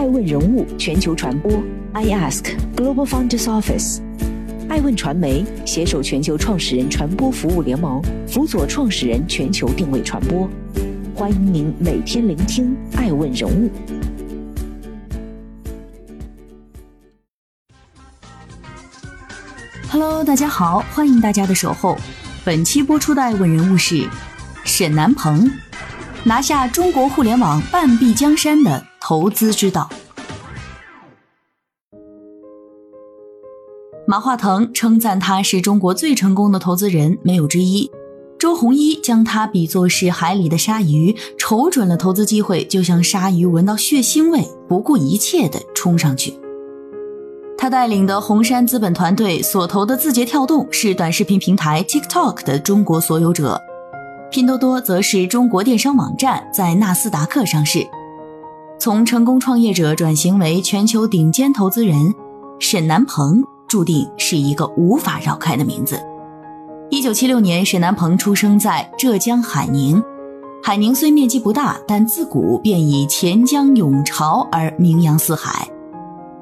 爱问人物全球传播，I Ask Global Founders Office，爱问传媒携手全球创始人传播服务联盟，辅佐创始人全球定位传播。欢迎您每天聆听爱问人物。Hello，大家好，欢迎大家的守候。本期播出的爱问人物是沈南鹏，拿下中国互联网半壁江山的投资之道。马化腾称赞他是中国最成功的投资人，没有之一。周鸿祎将他比作是海里的鲨鱼，瞅准了投资机会，就像鲨鱼闻到血腥味，不顾一切的冲上去。他带领的红杉资本团队所投的字节跳动是短视频平台 TikTok 的中国所有者，拼多多则是中国电商网站，在纳斯达克上市。从成功创业者转型为全球顶尖投资人，沈南鹏注定是一个无法绕开的名字。一九七六年，沈南鹏出生在浙江海宁。海宁虽面积不大，但自古便以钱江涌潮而名扬四海。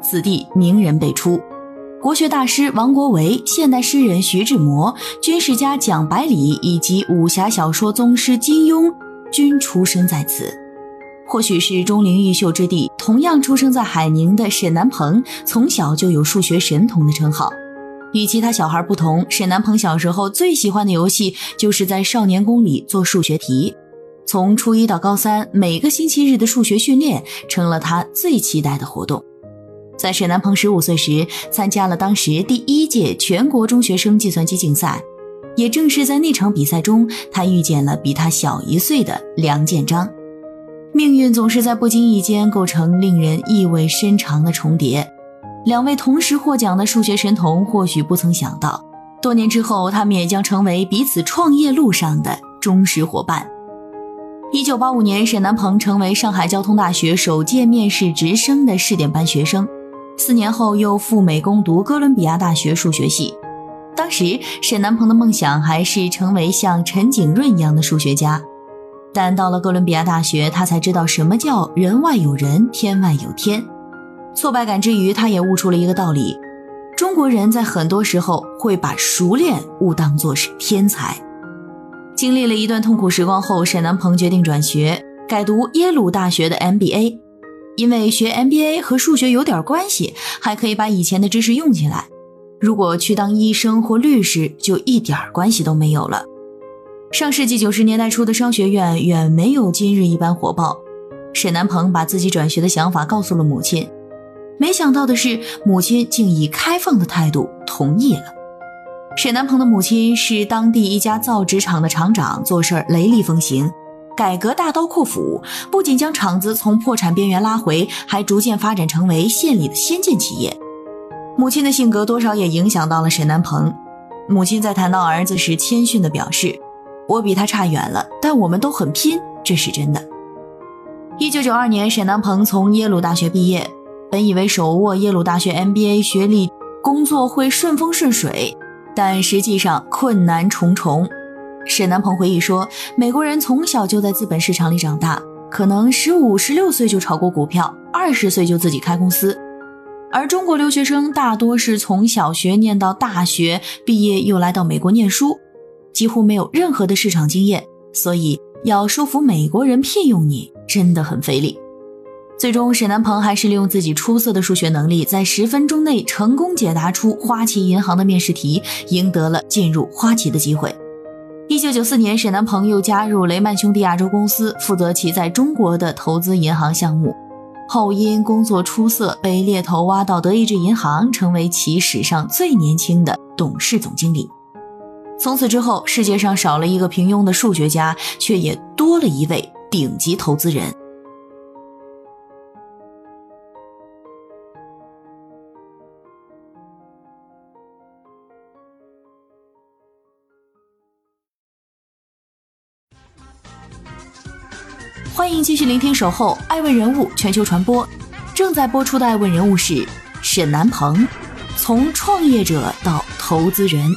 此地名人辈出，国学大师王国维、现代诗人徐志摩、军事家蒋百里以及武侠小说宗师金庸均出生在此。或许是钟灵毓秀之地，同样出生在海宁的沈南鹏，从小就有数学神童的称号。与其他小孩不同，沈南鹏小时候最喜欢的游戏就是在少年宫里做数学题。从初一到高三，每个星期日的数学训练成了他最期待的活动。在沈南鹏十五岁时，参加了当时第一届全国中学生计算机竞赛。也正是在那场比赛中，他遇见了比他小一岁的梁建章。命运总是在不经意间构成令人意味深长的重叠。两位同时获奖的数学神童，或许不曾想到，多年之后，他们也将成为彼此创业路上的忠实伙伴。一九八五年，沈南鹏成为上海交通大学首届面试直升的试点班学生，四年后又赴美攻读哥伦比亚大学数学系。当时，沈南鹏的梦想还是成为像陈景润一样的数学家，但到了哥伦比亚大学，他才知道什么叫人外有人，天外有天。挫败感之余，他也悟出了一个道理：中国人在很多时候会把熟练误当作是天才。经历了一段痛苦时光后，沈南鹏决定转学，改读耶鲁大学的 MBA，因为学 MBA 和数学有点关系，还可以把以前的知识用起来。如果去当医生或律师，就一点关系都没有了。上世纪九十年代初的商学院远没有今日一般火爆。沈南鹏把自己转学的想法告诉了母亲。没想到的是，母亲竟以开放的态度同意了。沈南鹏的母亲是当地一家造纸厂的厂长，做事雷厉风行，改革大刀阔斧，不仅将厂子从破产边缘拉回，还逐渐发展成为县里的先进企业。母亲的性格多少也影响到了沈南鹏。母亲在谈到儿子时，谦逊地表示：“我比他差远了，但我们都很拼，这是真的。”一九九二年，沈南鹏从耶鲁大学毕业。本以为手握耶鲁大学 MBA 学历，工作会顺风顺水，但实际上困难重重。沈南鹏回忆说：“美国人从小就在资本市场里长大，可能十五、十六岁就炒过股票，二十岁就自己开公司。而中国留学生大多是从小学念到大学毕业，又来到美国念书，几乎没有任何的市场经验，所以要说服美国人聘用你，真的很费力。”最终，沈南鹏还是利用自己出色的数学能力，在十分钟内成功解答出花旗银行的面试题，赢得了进入花旗的机会。一九九四年，沈南鹏又加入雷曼兄弟亚洲公司，负责其在中国的投资银行项目。后因工作出色，被猎头挖到德意志银行，成为其史上最年轻的董事总经理。从此之后，世界上少了一个平庸的数学家，却也多了一位顶级投资人。欢迎继续聆听《守候爱问人物全球传播》，正在播出的爱问人物是沈南鹏，从创业者到投资人。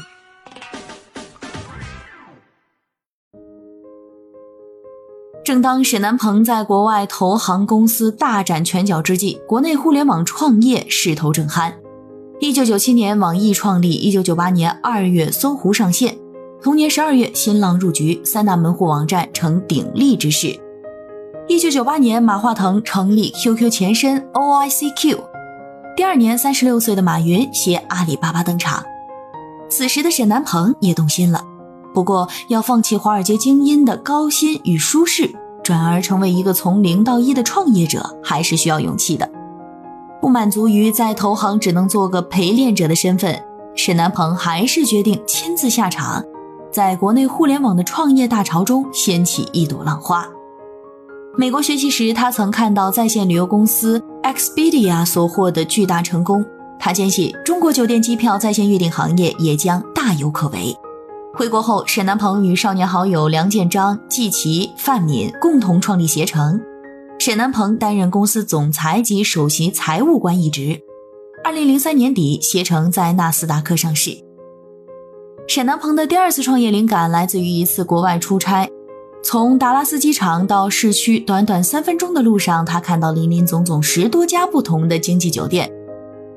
正当沈南鹏在国外投行公司大展拳脚之际，国内互联网创业势头正酣。一九九七年，网易创立；一九九八年二月，搜狐上线；同年十二月，新浪入局，三大门户网站成鼎立之势。一九九八年，马化腾成立 QQ 前身 OICQ。第二年，三十六岁的马云携阿里巴巴登场。此时的沈南鹏也动心了，不过要放弃华尔街精英的高薪与舒适，转而成为一个从零到一的创业者，还是需要勇气的。不满足于在投行只能做个陪练者的身份，沈南鹏还是决定亲自下场，在国内互联网的创业大潮中掀起一朵浪花。美国学习时，他曾看到在线旅游公司 Expedia 所获得巨大成功，他坚信中国酒店机票在线预订行业也将大有可为。回国后，沈南鹏与少年好友梁建章、季琦、范敏共同创立携程。沈南鹏担任公司总裁及首席财务官一职。二零零三年底，携程在纳斯达克上市。沈南鹏的第二次创业灵感来自于一次国外出差，从达拉斯机场到市区，短短三分钟的路上，他看到林林总总十多家不同的经济酒店。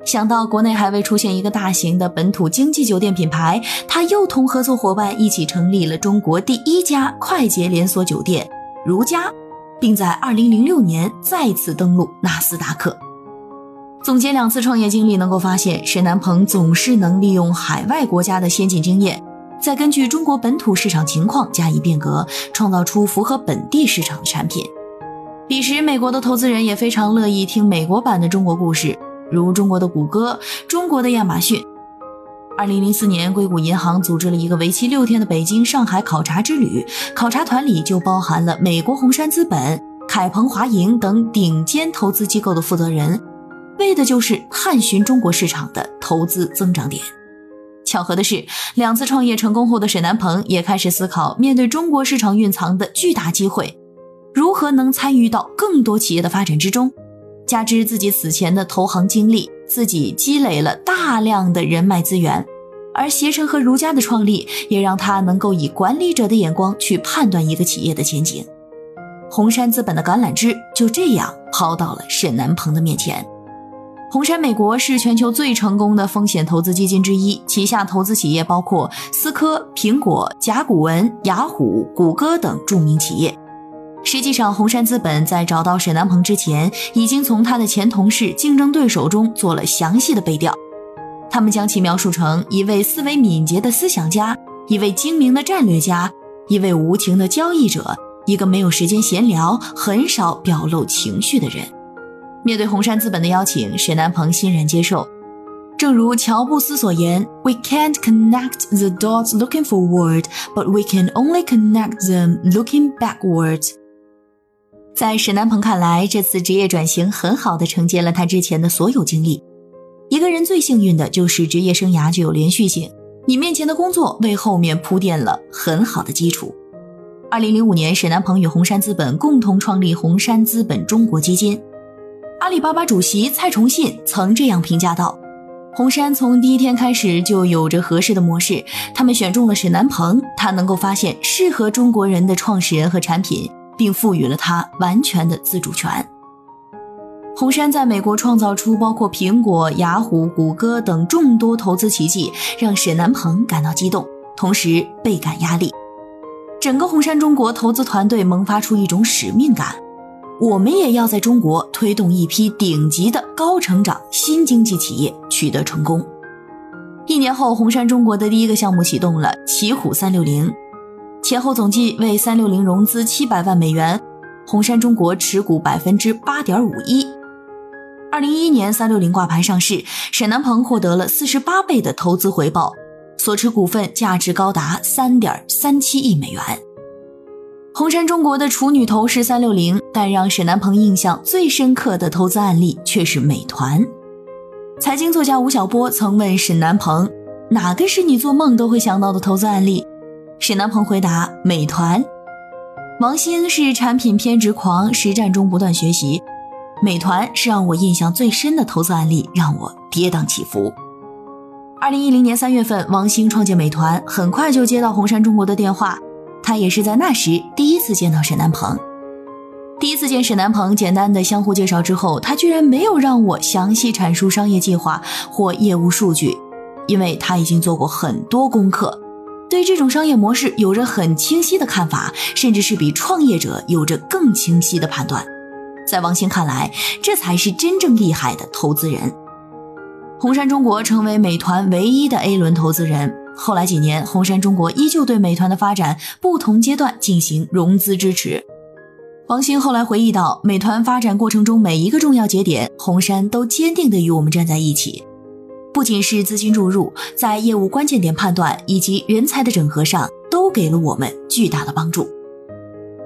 想到国内还未出现一个大型的本土经济酒店品牌，他又同合作伙伴一起成立了中国第一家快捷连锁酒店——如家。并在二零零六年再次登陆纳斯达克。总结两次创业经历，能够发现沈南鹏总是能利用海外国家的先进经验，再根据中国本土市场情况加以变革，创造出符合本地市场的产品。彼时，美国的投资人也非常乐意听美国版的中国故事，如中国的谷歌、中国的亚马逊。二零零四年，硅谷银行组织了一个为期六天的北京、上海考察之旅，考察团里就包含了美国红杉资本、凯鹏华盈等顶尖投资机构的负责人，为的就是探寻中国市场的投资增长点。巧合的是，两次创业成功后的沈南鹏也开始思考，面对中国市场蕴藏的巨大机会，如何能参与到更多企业的发展之中。加之自己此前的投行经历。自己积累了大量的人脉资源，而携程和如家的创立也让他能够以管理者的眼光去判断一个企业的前景。红杉资本的橄榄枝就这样抛到了沈南鹏的面前。红杉美国是全球最成功的风险投资基金之一，旗下投资企业包括思科、苹果、甲骨文、雅虎、谷歌等著名企业。实际上，红杉资本在找到沈南鹏之前，已经从他的前同事、竞争对手中做了详细的背调。他们将其描述成一位思维敏捷的思想家，一位精明的战略家，一位无情的交易者，一个没有时间闲聊、很少表露情绪的人。面对红杉资本的邀请，沈南鹏欣然接受。正如乔布斯所言：“We can't connect the dots looking forward, but we can only connect them looking backwards.” 在沈南鹏看来，这次职业转型很好的承接了他之前的所有经历。一个人最幸运的就是职业生涯具有连续性，你面前的工作为后面铺垫了很好的基础。二零零五年，沈南鹏与红杉资本共同创立红杉资本中国基金。阿里巴巴主席蔡崇信曾这样评价道：“红杉从第一天开始就有着合适的模式，他们选中了沈南鹏，他能够发现适合中国人的创始人和产品。”并赋予了他完全的自主权。红杉在美国创造出包括苹果、雅虎、谷歌等众多投资奇迹，让沈南鹏感到激动，同时倍感压力。整个红杉中国投资团队萌发出一种使命感：我们也要在中国推动一批顶级的高成长新经济企业取得成功。一年后，红杉中国的第一个项目启动了“奇虎三六零”。前后总计为三六零融资七百万美元，红杉中国持股百分之八点五一。二零一一年，三六零挂牌上市，沈南鹏获得了四十八倍的投资回报，所持股份价值高达三点三七亿美元。红杉中国的处女头是三六零，但让沈南鹏印象最深刻的投资案例却是美团。财经作家吴晓波曾问沈南鹏：“哪个是你做梦都会想到的投资案例？”沈南鹏回答：“美团。”王兴是产品偏执狂，实战中不断学习。美团是让我印象最深的投资案例，让我跌宕起伏。二零一零年三月份，王兴创建美团，很快就接到红杉中国的电话。他也是在那时第一次见到沈南鹏。第一次见沈南鹏，简单的相互介绍之后，他居然没有让我详细阐述商业计划或业务数据，因为他已经做过很多功课，对这种商业模式有着很清晰的看法，甚至是比创业者有着更清晰的判断。在王兴看来，这才是真正厉害的投资人。红杉中国成为美团唯一的 A 轮投资人。后来几年，红杉中国依旧对美团的发展不同阶段进行融资支持。王兴后来回忆到，美团发展过程中每一个重要节点，红杉都坚定地与我们站在一起。不仅是资金注入，在业务关键点判断以及人才的整合上，都给了我们巨大的帮助。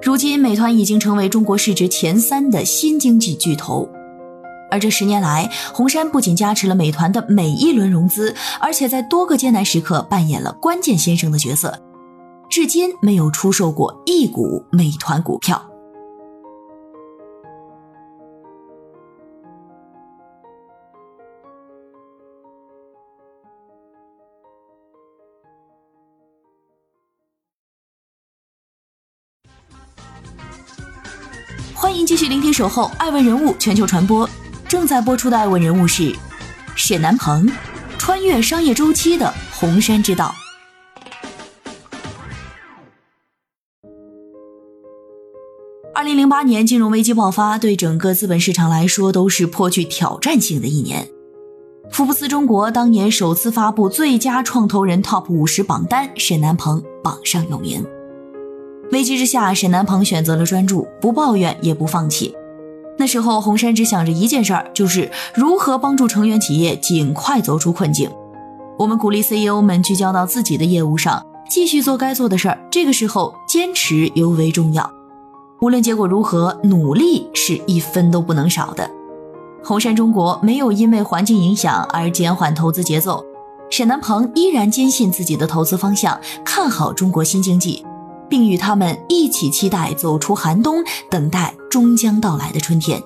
如今，美团已经成为中国市值前三的新经济巨头。而这十年来，红杉不仅加持了美团的每一轮融资，而且在多个艰难时刻扮演了关键先生的角色，至今没有出售过一股美团股票。欢迎继续聆听《守候爱问人物全球传播》。正在播出的爱问人物是沈南鹏，穿越商业周期的红杉之道。二零零八年金融危机爆发，对整个资本市场来说都是颇具挑战性的一年。福布斯中国当年首次发布最佳创投人 TOP 五十榜单，沈南鹏榜上有名。危机之下，沈南鹏选择了专注，不抱怨也不放弃。那时候，红杉只想着一件事儿，就是如何帮助成员企业尽快走出困境。我们鼓励 CEO 们聚焦到自己的业务上，继续做该做的事儿。这个时候，坚持尤为重要。无论结果如何，努力是一分都不能少的。红杉中国没有因为环境影响而减缓投资节奏，沈南鹏依然坚信自己的投资方向，看好中国新经济。并与他们一起期待走出寒冬，等待终将到来的春天。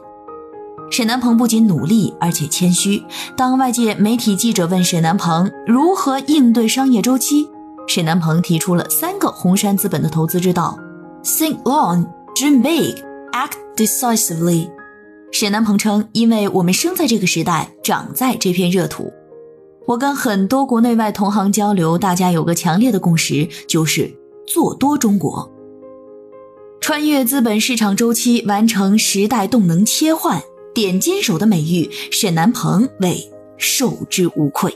沈南鹏不仅努力，而且谦虚。当外界媒体记者问沈南鹏如何应对商业周期，沈南鹏提出了三个红杉资本的投资之道：Think long, dream big, act decisively。沈南鹏称：“因为我们生在这个时代，长在这片热土。我跟很多国内外同行交流，大家有个强烈的共识，就是。”做多中国，穿越资本市场周期，完成时代动能切换，点金手的美誉，沈南鹏为受之无愧。